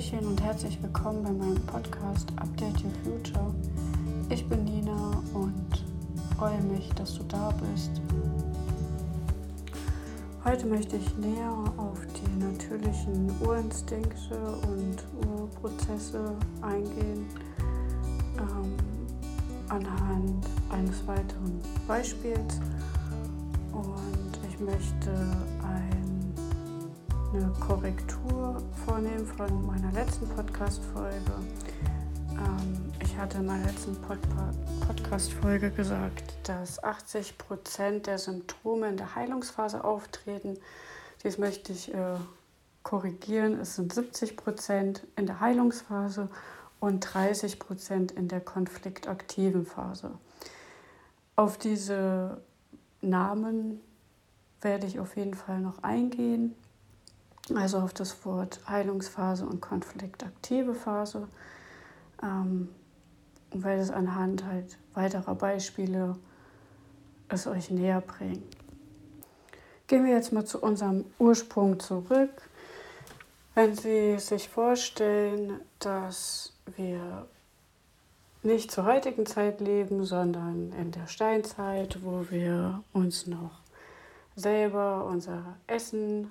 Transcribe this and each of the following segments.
Hallöchen und herzlich willkommen bei meinem Podcast Update Your Future. Ich bin Nina und freue mich, dass du da bist. Heute möchte ich näher auf die natürlichen Urinstinkte und Urprozesse eingehen, ähm, anhand eines weiteren Beispiels. Und ich möchte ein eine Korrektur vornehmen von meiner letzten Podcast-Folge. Ähm, ich hatte in meiner letzten Pod Podcast-Folge gesagt, dass 80 Prozent der Symptome in der Heilungsphase auftreten. Dies möchte ich äh, korrigieren. Es sind 70 Prozent in der Heilungsphase und 30 Prozent in der konfliktaktiven Phase. Auf diese Namen werde ich auf jeden Fall noch eingehen also auf das Wort Heilungsphase und konfliktaktive Phase, ähm, weil es anhand halt weiterer Beispiele es euch näher bringt. Gehen wir jetzt mal zu unserem Ursprung zurück. Wenn Sie sich vorstellen, dass wir nicht zur heutigen Zeit leben, sondern in der Steinzeit, wo wir uns noch selber unser Essen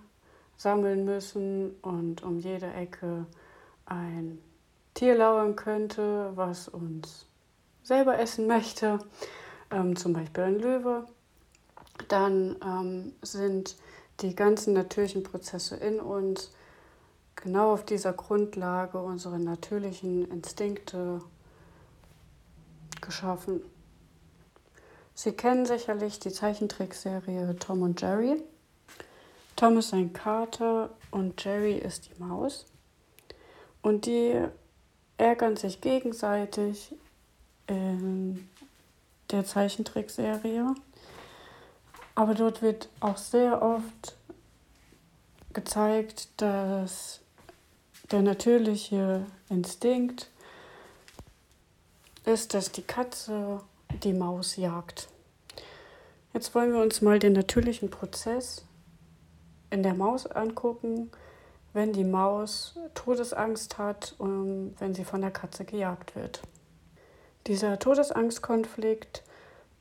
sammeln müssen und um jede Ecke ein Tier lauern könnte, was uns selber essen möchte, ähm, zum Beispiel ein Löwe, dann ähm, sind die ganzen natürlichen Prozesse in uns genau auf dieser Grundlage unsere natürlichen Instinkte geschaffen. Sie kennen sicherlich die Zeichentrickserie Tom und Jerry. Tom ist ein Kater und Jerry ist die Maus. Und die ärgern sich gegenseitig in der Zeichentrickserie. Aber dort wird auch sehr oft gezeigt, dass der natürliche Instinkt ist, dass die Katze die Maus jagt. Jetzt wollen wir uns mal den natürlichen Prozess in der Maus angucken, wenn die Maus Todesangst hat und wenn sie von der Katze gejagt wird. Dieser Todesangstkonflikt,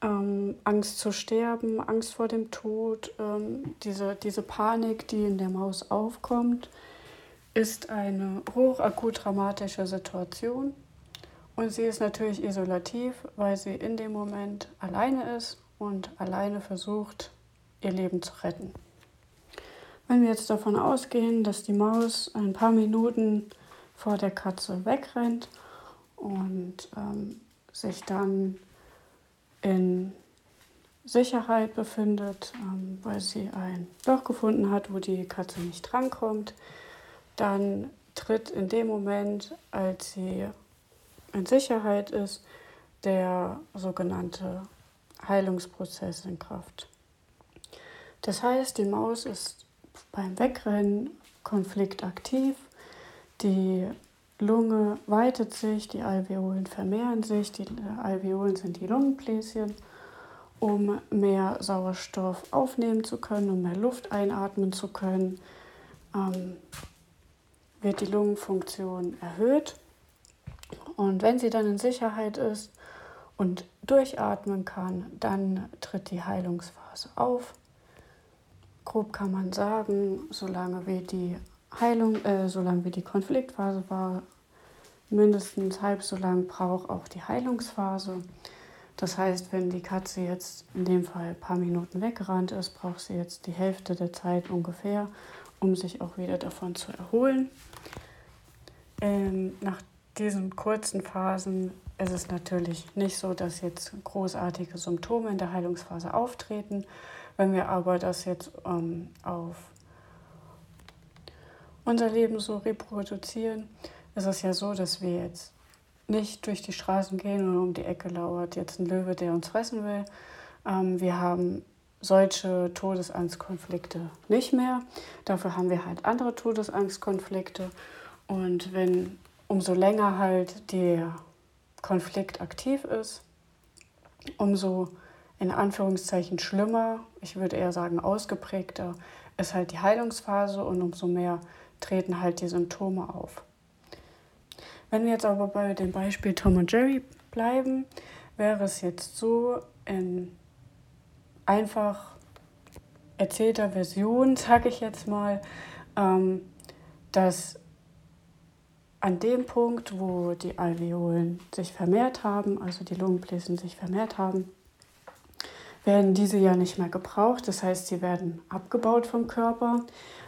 ähm, Angst zu sterben, Angst vor dem Tod, ähm, diese, diese Panik, die in der Maus aufkommt, ist eine hochakut dramatische Situation. Und sie ist natürlich isolativ, weil sie in dem Moment alleine ist und alleine versucht, ihr Leben zu retten. Wenn wir jetzt davon ausgehen, dass die Maus ein paar Minuten vor der Katze wegrennt und ähm, sich dann in Sicherheit befindet, ähm, weil sie ein Loch gefunden hat, wo die Katze nicht drankommt, dann tritt in dem Moment, als sie in Sicherheit ist, der sogenannte Heilungsprozess in Kraft. Das heißt, die Maus ist beim Wegrennen konfliktaktiv. Die Lunge weitet sich, die Alveolen vermehren sich. Die Alveolen sind die Lungenbläschen, um mehr Sauerstoff aufnehmen zu können, um mehr Luft einatmen zu können. Ähm, wird die Lungenfunktion erhöht. Und wenn sie dann in Sicherheit ist und durchatmen kann, dann tritt die Heilungsphase auf grob kann man sagen, solange wie die Heilung, äh, solange wie die Konfliktphase war, mindestens halb so lang braucht auch die Heilungsphase. Das heißt, wenn die Katze jetzt in dem Fall ein paar Minuten weggerannt ist, braucht sie jetzt die Hälfte der Zeit ungefähr, um sich auch wieder davon zu erholen. Ähm, nach diesen kurzen Phasen ist es natürlich nicht so, dass jetzt großartige Symptome in der Heilungsphase auftreten. Wenn wir aber das jetzt ähm, auf unser Leben so reproduzieren, ist es ja so, dass wir jetzt nicht durch die Straßen gehen und um die Ecke lauert jetzt ein Löwe, der uns fressen will. Ähm, wir haben solche Todesangstkonflikte nicht mehr. Dafür haben wir halt andere Todesangstkonflikte. Und wenn umso länger halt der Konflikt aktiv ist, umso in Anführungszeichen schlimmer, ich würde eher sagen ausgeprägter, ist halt die Heilungsphase und umso mehr treten halt die Symptome auf. Wenn wir jetzt aber bei dem Beispiel Tom und Jerry bleiben, wäre es jetzt so in einfach erzählter Version, sage ich jetzt mal, ähm, dass an dem Punkt, wo die Alveolen sich vermehrt haben, also die Lungenbläschen sich vermehrt haben, werden diese ja nicht mehr gebraucht. Das heißt, sie werden abgebaut vom Körper.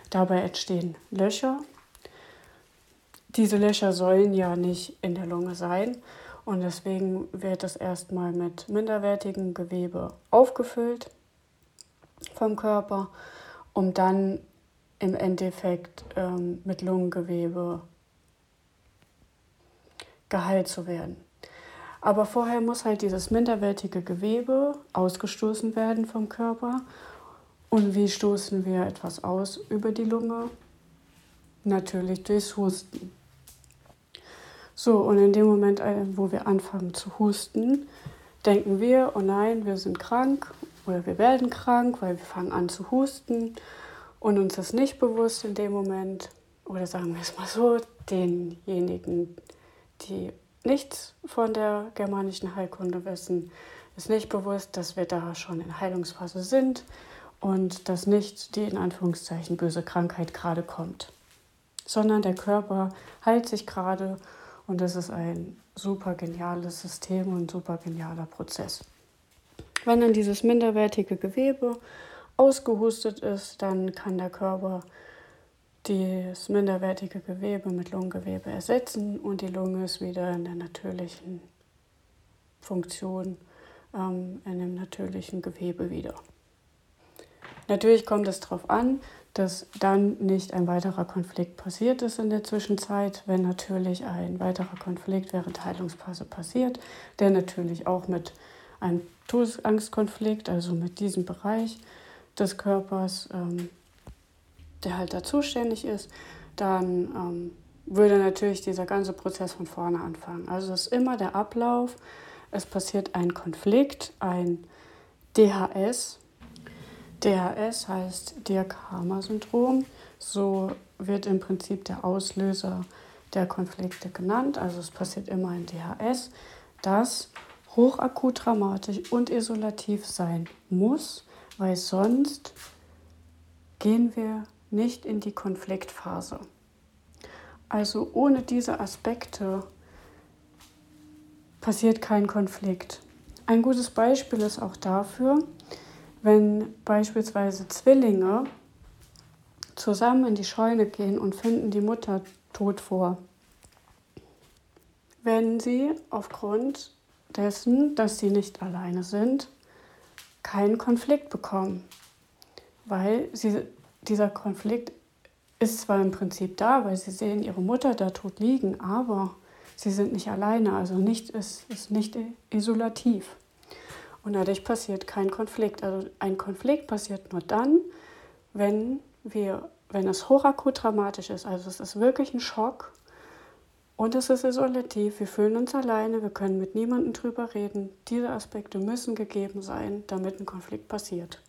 Dabei entstehen Löcher. Diese Löcher sollen ja nicht in der Lunge sein und deswegen wird es erstmal mit minderwertigem Gewebe aufgefüllt vom Körper, um dann im Endeffekt ähm, mit Lungengewebe geheilt zu werden. Aber vorher muss halt dieses minderwertige Gewebe ausgestoßen werden vom Körper. Und wie stoßen wir etwas aus über die Lunge? Natürlich durchs Husten. So, und in dem Moment, äh, wo wir anfangen zu husten, denken wir, oh nein, wir sind krank oder wir werden krank, weil wir fangen an zu husten und uns ist nicht bewusst in dem Moment, oder sagen wir es mal so, denjenigen, die nichts von der germanischen Heilkunde wissen, ist nicht bewusst, dass wir da schon in Heilungsphase sind und dass nicht die in Anführungszeichen böse Krankheit gerade kommt, sondern der Körper heilt sich gerade und das ist ein super geniales System und super genialer Prozess. Wenn dann dieses minderwertige Gewebe ausgehustet ist, dann kann der Körper das minderwertige Gewebe mit Lungengewebe ersetzen und die Lunge ist wieder in der natürlichen Funktion, ähm, in dem natürlichen Gewebe wieder. Natürlich kommt es darauf an, dass dann nicht ein weiterer Konflikt passiert ist in der Zwischenzeit, wenn natürlich ein weiterer Konflikt während Heilungsphase passiert, der natürlich auch mit einem Todesangstkonflikt, also mit diesem Bereich des Körpers, ähm, der halt da zuständig ist, dann ähm, würde natürlich dieser ganze Prozess von vorne anfangen. Also es ist immer der Ablauf, es passiert ein Konflikt, ein DHS. DHS heißt Diakarma-Syndrom. So wird im Prinzip der Auslöser der Konflikte genannt. Also es passiert immer ein DHS, das hochakut dramatisch und isolativ sein muss, weil sonst gehen wir nicht in die Konfliktphase. Also ohne diese Aspekte passiert kein Konflikt. Ein gutes Beispiel ist auch dafür, wenn beispielsweise Zwillinge zusammen in die Scheune gehen und finden die Mutter tot vor. Wenn sie aufgrund dessen, dass sie nicht alleine sind, keinen Konflikt bekommen, weil sie dieser Konflikt ist zwar im Prinzip da, weil sie sehen ihre Mutter da tot liegen, aber sie sind nicht alleine, also nicht, es ist nicht isolativ. Und dadurch passiert kein Konflikt. Also ein Konflikt passiert nur dann, wenn wir, wenn es hochakut dramatisch ist. Also es ist wirklich ein Schock und es ist isolativ. Wir fühlen uns alleine, wir können mit niemandem drüber reden. Diese Aspekte müssen gegeben sein, damit ein Konflikt passiert.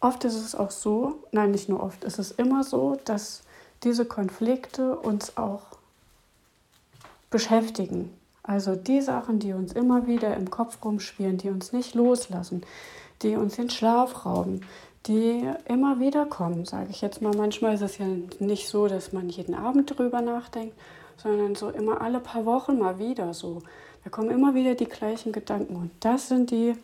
Oft ist es auch so, nein, nicht nur oft, es ist immer so, dass diese Konflikte uns auch beschäftigen. Also die Sachen, die uns immer wieder im Kopf rumspielen, die uns nicht loslassen, die uns den Schlaf rauben, die immer wieder kommen, sage ich jetzt mal. Manchmal ist es ja nicht so, dass man jeden Abend drüber nachdenkt, sondern so immer alle paar Wochen mal wieder so. Da kommen immer wieder die gleichen Gedanken und das sind die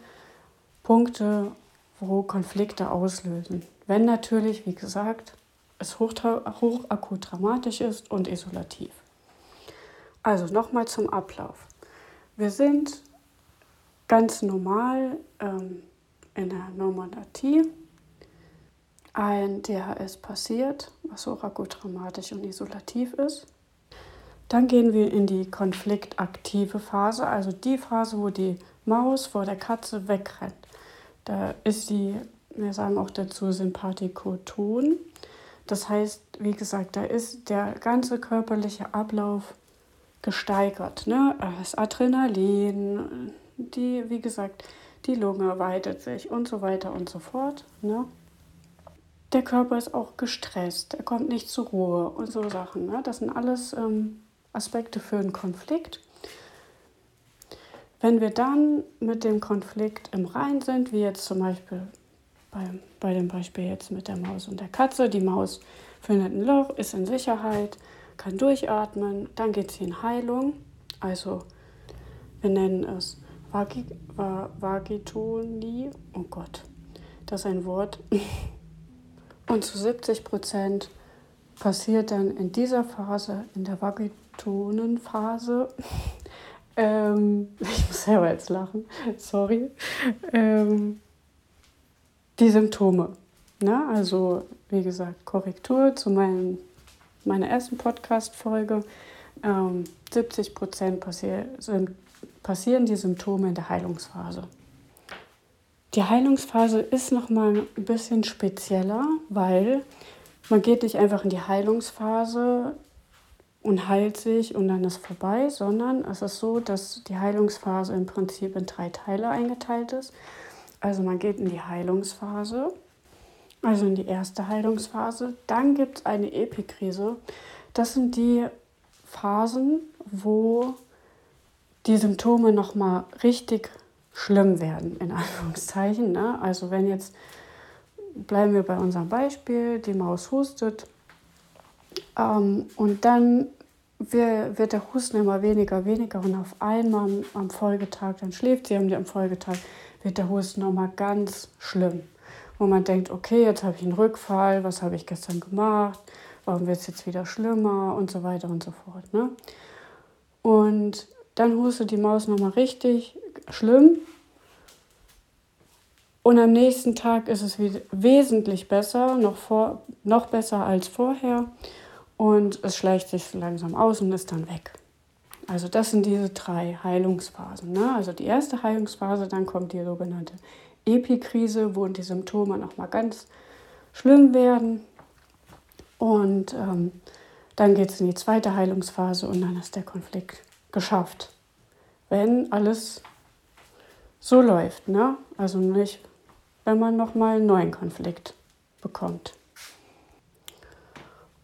Punkte, wo Konflikte auslösen. Wenn natürlich, wie gesagt, es hochakut dramatisch ist und isolativ. Also nochmal zum Ablauf. Wir sind ganz normal ähm, in der Normodatie. Ein DHS passiert, was hochakut dramatisch und isolativ ist. Dann gehen wir in die konfliktaktive Phase, also die Phase, wo die Maus vor der Katze wegrennt. Da ist die, wir sagen auch dazu, Sympathikoton. Das heißt, wie gesagt, da ist der ganze körperliche Ablauf gesteigert. Ne? Das Adrenalin, die, wie gesagt, die Lunge weitet sich und so weiter und so fort. Ne? Der Körper ist auch gestresst, er kommt nicht zur Ruhe und so Sachen. Ne? Das sind alles ähm, Aspekte für einen Konflikt. Wenn wir dann mit dem Konflikt im Rein sind, wie jetzt zum Beispiel bei, bei dem Beispiel jetzt mit der Maus und der Katze, die Maus findet ein Loch, ist in Sicherheit, kann durchatmen, dann geht sie in Heilung. Also wir nennen es Vagitonie. Oh Gott, das ist ein Wort. Und zu 70 Prozent passiert dann in dieser Phase, in der Vagitonenphase, ähm, ich muss selber jetzt lachen, sorry, ähm, die Symptome. Ne? Also, wie gesagt, Korrektur zu meinem, meiner ersten Podcast-Folge. Ähm, 70 Prozent passier passieren die Symptome in der Heilungsphase. Die Heilungsphase ist nochmal ein bisschen spezieller, weil man geht nicht einfach in die Heilungsphase und heilt sich und dann ist vorbei, sondern es ist so, dass die Heilungsphase im Prinzip in drei Teile eingeteilt ist. Also man geht in die Heilungsphase, also in die erste Heilungsphase. Dann gibt es eine Epikrise. Das sind die Phasen, wo die Symptome nochmal richtig schlimm werden, in Anführungszeichen. Ne? Also wenn jetzt, bleiben wir bei unserem Beispiel, die Maus hustet ähm, und dann wird der Husten immer weniger, weniger und auf einmal am Folgetag, dann schläft sie am Folgetag, wird der Husten nochmal ganz schlimm. Wo man denkt, okay, jetzt habe ich einen Rückfall, was habe ich gestern gemacht, warum wird es jetzt wieder schlimmer und so weiter und so fort. Ne? Und dann hustet die Maus nochmal richtig schlimm. Und am nächsten Tag ist es wesentlich besser, noch, vor, noch besser als vorher und es schleicht sich langsam aus und ist dann weg. Also das sind diese drei Heilungsphasen. Ne? Also die erste Heilungsphase, dann kommt die sogenannte Epikrise, wo die Symptome nochmal ganz schlimm werden. Und ähm, dann geht es in die zweite Heilungsphase und dann ist der Konflikt geschafft. Wenn alles so läuft. Ne? Also nicht, wenn man nochmal einen neuen Konflikt bekommt.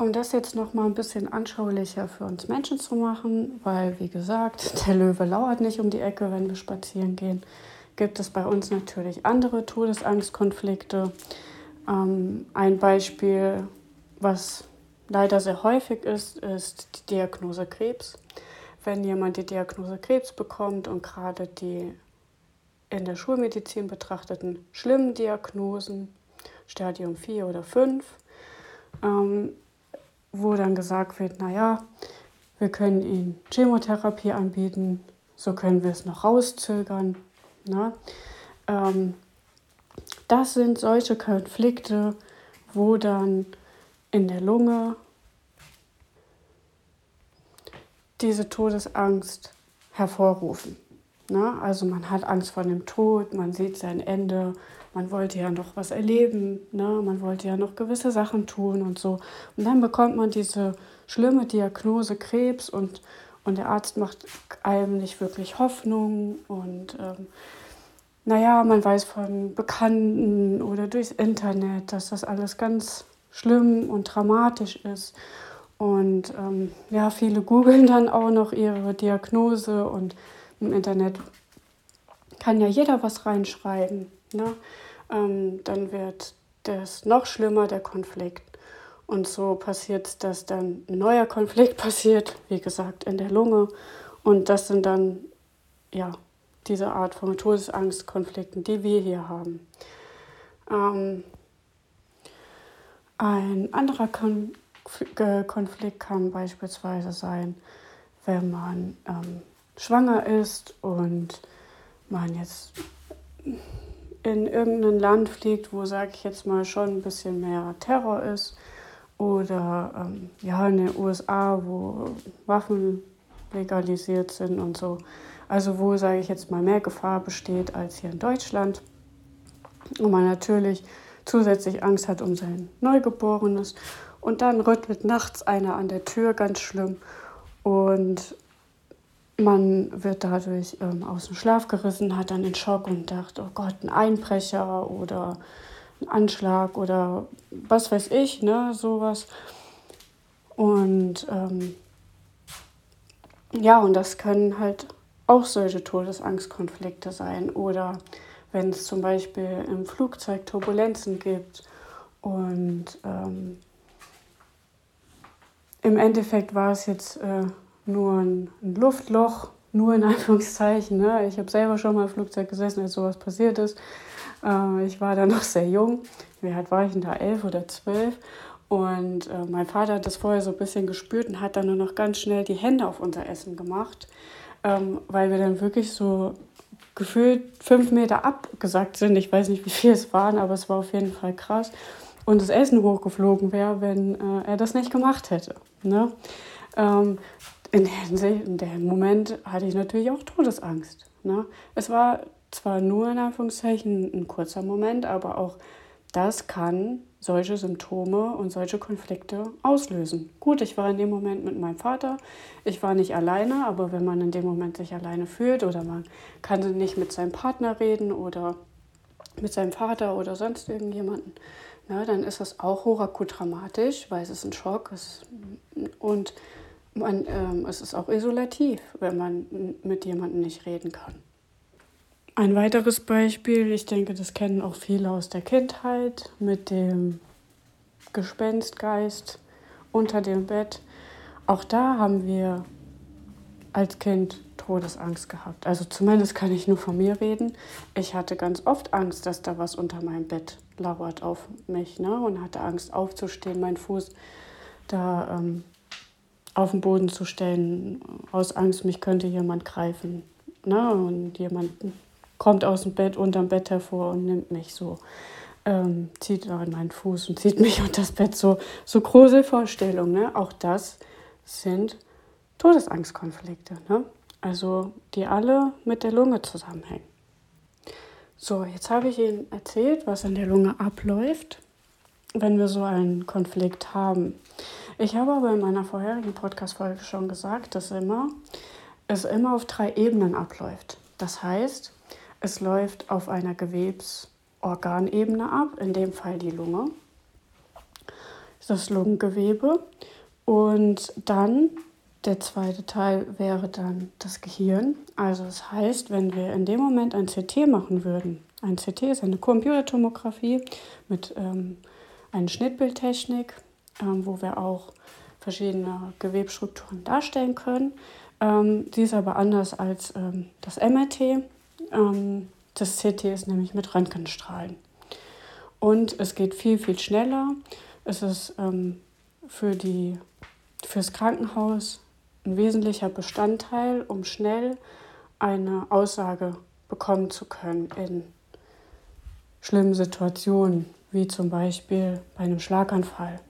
Um das jetzt noch mal ein bisschen anschaulicher für uns Menschen zu machen, weil wie gesagt, der Löwe lauert nicht um die Ecke, wenn wir spazieren gehen, gibt es bei uns natürlich andere Todesangstkonflikte. Ähm, ein Beispiel, was leider sehr häufig ist, ist die Diagnose Krebs. Wenn jemand die Diagnose Krebs bekommt und gerade die in der Schulmedizin betrachteten schlimmen Diagnosen, Stadium 4 oder 5, ähm, wo dann gesagt wird, naja, wir können ihnen Chemotherapie anbieten, so können wir es noch rauszögern. Ne? Ähm, das sind solche Konflikte, wo dann in der Lunge diese Todesangst hervorrufen. Ne? Also man hat Angst vor dem Tod, man sieht sein Ende, man wollte ja noch was erleben, ne? man wollte ja noch gewisse Sachen tun und so. Und dann bekommt man diese schlimme Diagnose Krebs und, und der Arzt macht einem nicht wirklich Hoffnung und ähm, naja, man weiß von Bekannten oder durchs Internet, dass das alles ganz schlimm und dramatisch ist. Und ähm, ja, viele googeln dann auch noch ihre Diagnose und im Internet kann ja jeder was reinschreiben. Ne? Ähm, dann wird das noch schlimmer, der Konflikt. Und so passiert es, dass dann ein neuer Konflikt passiert, wie gesagt, in der Lunge. Und das sind dann, ja, diese Art von Todesangstkonflikten, die wir hier haben. Ähm, ein anderer Kon Konflikt kann beispielsweise sein, wenn man ähm, schwanger ist und man jetzt in irgendein Land fliegt, wo, sage ich jetzt mal, schon ein bisschen mehr Terror ist, oder ähm, ja, in den USA, wo Waffen legalisiert sind und so. Also wo, sage ich jetzt mal, mehr Gefahr besteht als hier in Deutschland. Und man natürlich zusätzlich Angst hat um sein Neugeborenes. Und dann rüttelt nachts einer an der Tür, ganz schlimm. Und man wird dadurch ähm, aus dem Schlaf gerissen, hat dann den Schock und dachte, oh Gott, ein Einbrecher oder ein Anschlag oder was weiß ich, ne, sowas. Und ähm, Ja, und das können halt auch solche Todesangstkonflikte sein. Oder wenn es zum Beispiel im Flugzeug Turbulenzen gibt und ähm, im Endeffekt war es jetzt äh, nur ein, Luftloch, nur in Anführungszeichen. Ne? Ich habe selber schon mal im Flugzeug gesessen, als sowas passiert ist. Äh, ich war da noch sehr jung. Wie alt war ich denn da? Elf oder zwölf. Und äh, mein Vater hat das vorher so ein bisschen gespürt und hat dann nur noch ganz schnell die Hände auf unser Essen gemacht, ähm, weil wir dann wirklich so gefühlt fünf Meter abgesackt sind. Ich weiß nicht, wie viel es waren, aber es war auf jeden Fall krass. Und das Essen hochgeflogen wäre, wenn äh, er das nicht gemacht hätte. Ne? Ähm, in, dem Moment hatte ich natürlich auch Todesangst. Ne? Es war zwar nur in Anführungszeichen ein kurzer Moment, aber auch das kann solche Symptome und solche Konflikte auslösen. Gut, ich war in dem Moment mit meinem Vater, ich war nicht alleine, aber wenn man in dem Moment sich alleine fühlt oder man kann nicht mit seinem Partner reden oder mit seinem Vater oder sonst irgendjemanden, na, dann ist das auch hochakut dramatisch, weil es ist ein Schock ist, und man, ähm, es ist auch isolativ, wenn man mit jemandem nicht reden kann. Ein weiteres Beispiel, ich denke, das kennen auch viele aus der Kindheit, mit dem Gespenstgeist unter dem Bett. Auch da haben wir als Kind Todesangst gehabt. Also zumindest kann ich nur von mir reden. Ich hatte ganz oft Angst, dass da was unter meinem Bett lauert auf mich ne? und hatte Angst aufzustehen, meinen Fuß da ähm, auf den Boden zu stellen, aus Angst, mich könnte jemand greifen. Ne? Und jemand kommt aus dem Bett, unterm Bett hervor und nimmt mich so, ähm, zieht an meinen Fuß und zieht mich unter das Bett. So, so große Vorstellungen. Ne? Auch das sind Todesangstkonflikte. Ne? Also die alle mit der Lunge zusammenhängen. So, jetzt habe ich Ihnen erzählt, was in der Lunge abläuft, wenn wir so einen Konflikt haben. Ich habe aber in meiner vorherigen Podcast-Folge schon gesagt, dass immer, es immer auf drei Ebenen abläuft. Das heißt, es läuft auf einer Gewebsorganebene ab, in dem Fall die Lunge, das Lungengewebe. Und dann der zweite Teil wäre dann das Gehirn. Also das heißt, wenn wir in dem Moment ein CT machen würden, ein CT ist eine Computertomographie mit ähm, einer Schnittbildtechnik, ähm, wo wir auch verschiedene Gewebstrukturen darstellen können. Ähm, sie ist aber anders als ähm, das MRT. Ähm, das CT ist nämlich mit Röntgenstrahlen. Und es geht viel, viel schneller. Es ist ähm, für die, fürs Krankenhaus ein wesentlicher Bestandteil, um schnell eine Aussage bekommen zu können in schlimmen Situationen, wie zum Beispiel bei einem Schlaganfall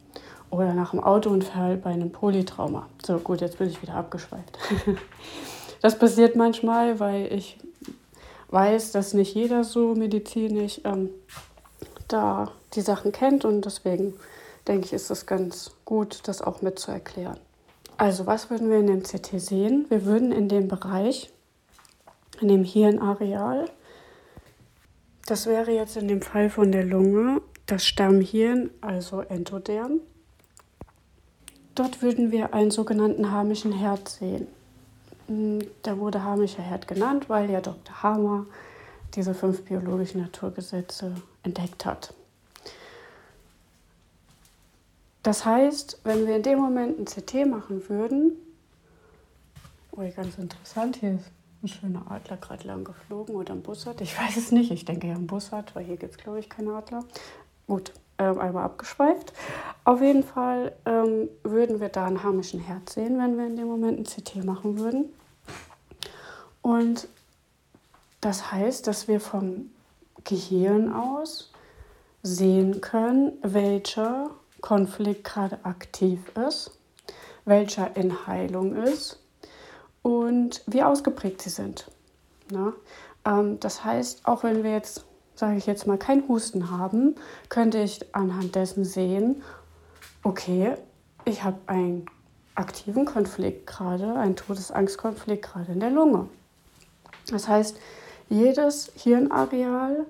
oder nach einem Autounfall bei einem Polytrauma. So, gut, jetzt bin ich wieder abgeschweift. das passiert manchmal, weil ich weiß, dass nicht jeder so medizinisch ähm, da die Sachen kennt und deswegen denke ich, ist es ganz gut, das auch mitzuerklären. Also was würden wir in dem CT sehen? Wir würden in dem Bereich, in dem Hirnareal, das wäre jetzt in dem Fall von der Lunge das Stammhirn, also Endoderm. Dort würden wir einen sogenannten harmischen Herd sehen. Hm, der wurde harmischer Herd genannt, weil ja Dr. Hamer diese fünf biologischen Naturgesetze entdeckt hat. Das heißt, wenn wir in dem Moment ein CT machen würden, oh, ganz interessant, hier ist ein schöner Adler gerade lang geflogen oder ein Bussard, ich weiß es nicht, ich denke ja ein Bussard, weil hier gibt es glaube ich keine Adler. Gut, ähm, einmal abgeschweift. Auf jeden Fall ähm, würden wir da einen harmischen Herz sehen, wenn wir in dem Moment ein CT machen würden. Und das heißt, dass wir vom Gehirn aus sehen können, welcher Konflikt gerade aktiv ist, welcher in Heilung ist und wie ausgeprägt sie sind. Na? Ähm, das heißt, auch wenn wir jetzt sage ich jetzt mal, kein Husten haben, könnte ich anhand dessen sehen, okay, ich habe einen aktiven Konflikt gerade, einen Todesangstkonflikt gerade in der Lunge. Das heißt, jedes Hirnareal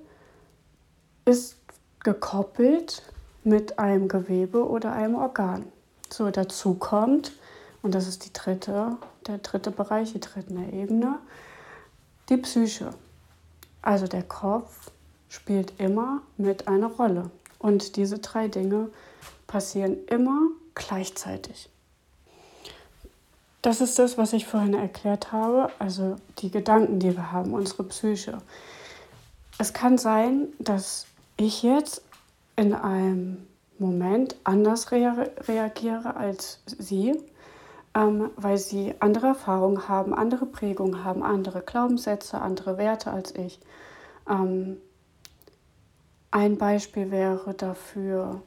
ist gekoppelt mit einem Gewebe oder einem Organ. So dazu kommt, und das ist die dritte der dritte Bereich, die dritte Ebene, die Psyche. Also der Kopf spielt immer mit einer Rolle. Und diese drei Dinge passieren immer gleichzeitig. Das ist das, was ich vorhin erklärt habe, also die Gedanken, die wir haben, unsere Psyche. Es kann sein, dass ich jetzt in einem Moment anders rea reagiere als Sie, ähm, weil Sie andere Erfahrungen haben, andere Prägungen haben, andere Glaubenssätze, andere Werte als ich. Ähm, ein Beispiel wäre dafür,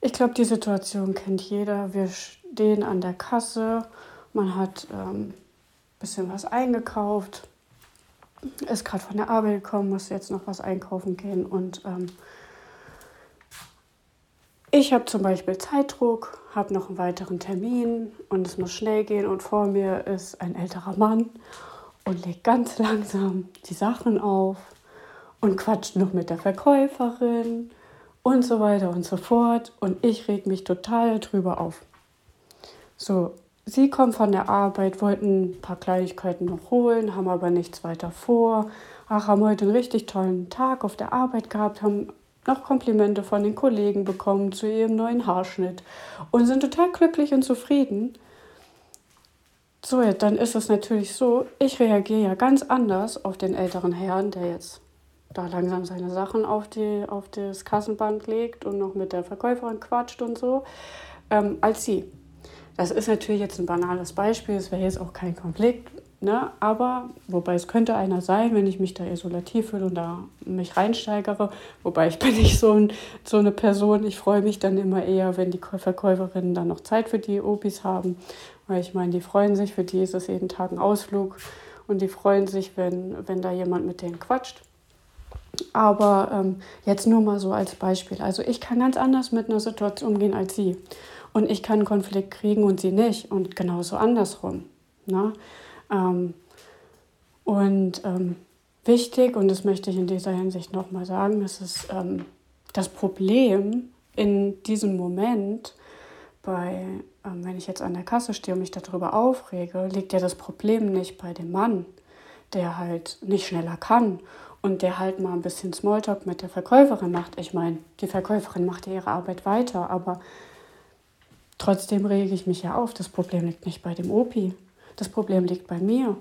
ich glaube, die Situation kennt jeder. Wir stehen an der Kasse, man hat ein ähm, bisschen was eingekauft, ist gerade von der Arbeit gekommen, muss jetzt noch was einkaufen gehen und ähm, ich habe zum Beispiel Zeitdruck, habe noch einen weiteren Termin und es muss schnell gehen und vor mir ist ein älterer Mann und legt ganz langsam die Sachen auf und quatscht noch mit der Verkäuferin und so weiter und so fort. Und ich reg mich total drüber auf. So, sie kommen von der Arbeit, wollten ein paar Kleinigkeiten noch holen, haben aber nichts weiter vor. Ach, haben heute einen richtig tollen Tag auf der Arbeit gehabt, haben noch Komplimente von den Kollegen bekommen zu ihrem neuen Haarschnitt und sind total glücklich und zufrieden. So, dann ist es natürlich so, ich reagiere ja ganz anders auf den älteren Herrn, der jetzt da langsam seine Sachen auf, die, auf das Kassenband legt und noch mit der Verkäuferin quatscht und so, ähm, als sie. Das ist natürlich jetzt ein banales Beispiel, es wäre jetzt auch kein Konflikt, ne? aber wobei es könnte einer sein, wenn ich mich da isolativ fühle und da mich reinsteigere, wobei ich bin nicht so, ein, so eine Person, ich freue mich dann immer eher, wenn die Verkäuferinnen dann noch Zeit für die Opis haben, weil ich meine, die freuen sich, für die ist es jeden Tag ein Ausflug und die freuen sich, wenn, wenn da jemand mit denen quatscht. Aber ähm, jetzt nur mal so als Beispiel. Also ich kann ganz anders mit einer Situation umgehen als sie. Und ich kann einen Konflikt kriegen und sie nicht. Und genauso andersrum. Ne? Ähm, und ähm, wichtig, und das möchte ich in dieser Hinsicht nochmal sagen, ist es ähm, das Problem in diesem Moment, bei, ähm, wenn ich jetzt an der Kasse stehe und mich darüber aufrege, liegt ja das Problem nicht bei dem Mann, der halt nicht schneller kann und der halt mal ein bisschen Smalltalk mit der Verkäuferin macht. Ich meine, die Verkäuferin macht ihre Arbeit weiter, aber trotzdem rege ich mich ja auf. Das Problem liegt nicht bei dem Opi. Das Problem liegt bei mir.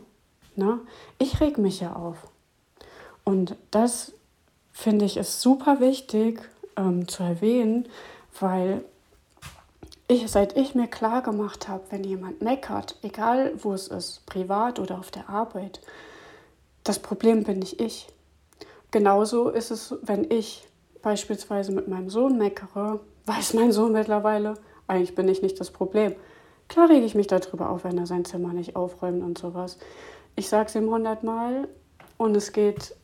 Ne? Ich reg mich ja auf. Und das finde ich ist super wichtig ähm, zu erwähnen, weil ich, seit ich mir klar gemacht habe, wenn jemand meckert, egal wo es ist, privat oder auf der Arbeit, das Problem bin nicht ich. Genauso ist es, wenn ich beispielsweise mit meinem Sohn meckere, weiß mein Sohn mittlerweile, eigentlich bin ich nicht das Problem. Klar rege ich mich darüber auf, wenn er sein Zimmer nicht aufräumt und sowas. Ich sage es ihm hundertmal und es geht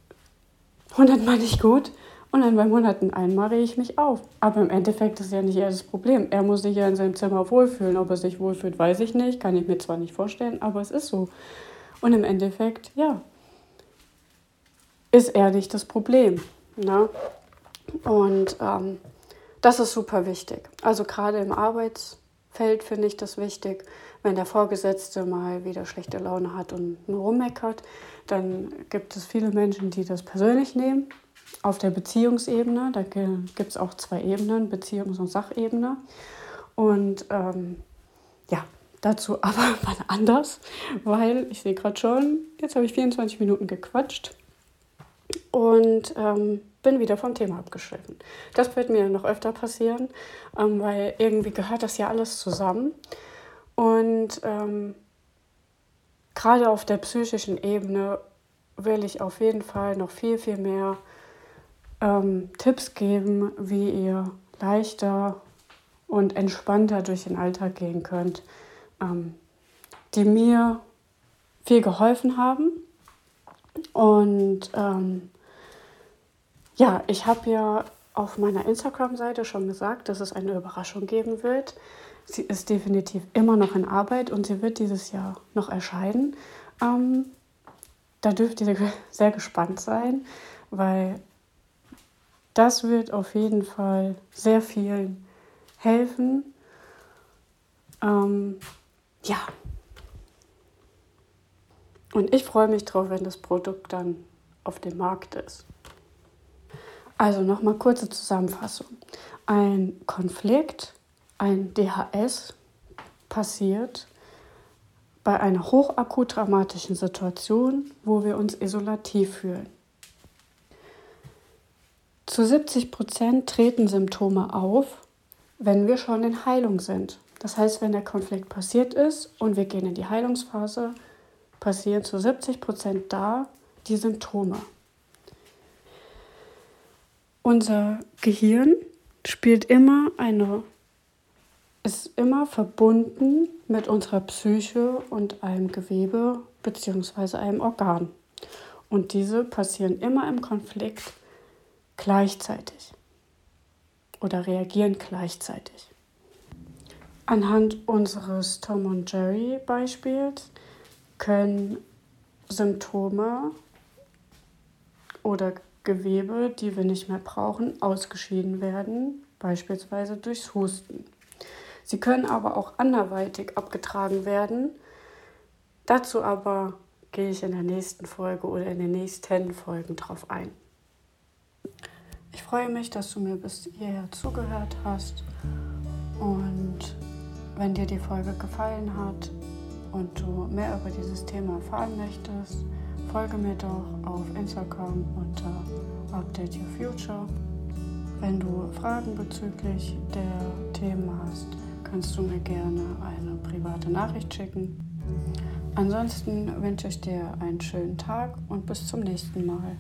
hundertmal nicht gut. Und dann beim hunderten einmal rege ich mich auf. Aber im Endeffekt ist ja nicht er das Problem. Er muss sich ja in seinem Zimmer wohlfühlen. Ob er sich wohlfühlt, weiß ich nicht. Kann ich mir zwar nicht vorstellen, aber es ist so. Und im Endeffekt, ja, ist er nicht das Problem. Ne? Und ähm, das ist super wichtig. Also gerade im Arbeitsfeld finde ich das wichtig. Wenn der Vorgesetzte mal wieder schlechte Laune hat und nur rummeckert, dann gibt es viele Menschen, die das persönlich nehmen. Auf der Beziehungsebene, da gibt es auch zwei Ebenen, Beziehungs- und Sachebene. Und ähm, ja, dazu aber mal anders, weil ich sehe gerade schon, jetzt habe ich 24 Minuten gequatscht und ähm, bin wieder vom Thema abgeschliffen. Das wird mir noch öfter passieren, ähm, weil irgendwie gehört das ja alles zusammen. Und ähm, gerade auf der psychischen Ebene will ich auf jeden Fall noch viel, viel mehr ähm, Tipps geben, wie ihr leichter und entspannter durch den Alltag gehen könnt, ähm, die mir viel geholfen haben und ähm, ja, ich habe ja auf meiner Instagram-Seite schon gesagt, dass es eine Überraschung geben wird. Sie ist definitiv immer noch in Arbeit und sie wird dieses Jahr noch erscheinen. Ähm, da dürft ihr sehr gespannt sein, weil das wird auf jeden Fall sehr vielen helfen. Ähm, ja, Und ich freue mich drauf, wenn das Produkt dann auf dem Markt ist. Also nochmal kurze Zusammenfassung. Ein Konflikt, ein DHS passiert bei einer hochakut dramatischen Situation, wo wir uns isolativ fühlen. Zu 70 Prozent treten Symptome auf, wenn wir schon in Heilung sind. Das heißt, wenn der Konflikt passiert ist und wir gehen in die Heilungsphase, passieren zu 70 Prozent da die Symptome. Unser Gehirn spielt immer eine, ist immer verbunden mit unserer Psyche und einem Gewebe bzw. einem Organ. Und diese passieren immer im Konflikt gleichzeitig oder reagieren gleichzeitig. Anhand unseres Tom und Jerry Beispiels können Symptome oder Gewebe, die wir nicht mehr brauchen, ausgeschieden werden, beispielsweise durchs Husten. Sie können aber auch anderweitig abgetragen werden. Dazu aber gehe ich in der nächsten Folge oder in den nächsten Folgen drauf ein. Ich freue mich, dass du mir bis hierher zugehört hast und wenn dir die Folge gefallen hat und du mehr über dieses Thema erfahren möchtest, folge mir doch auf Instagram unter Update Your Future. Wenn du Fragen bezüglich der Themen hast, kannst du mir gerne eine private Nachricht schicken. Ansonsten wünsche ich dir einen schönen Tag und bis zum nächsten Mal.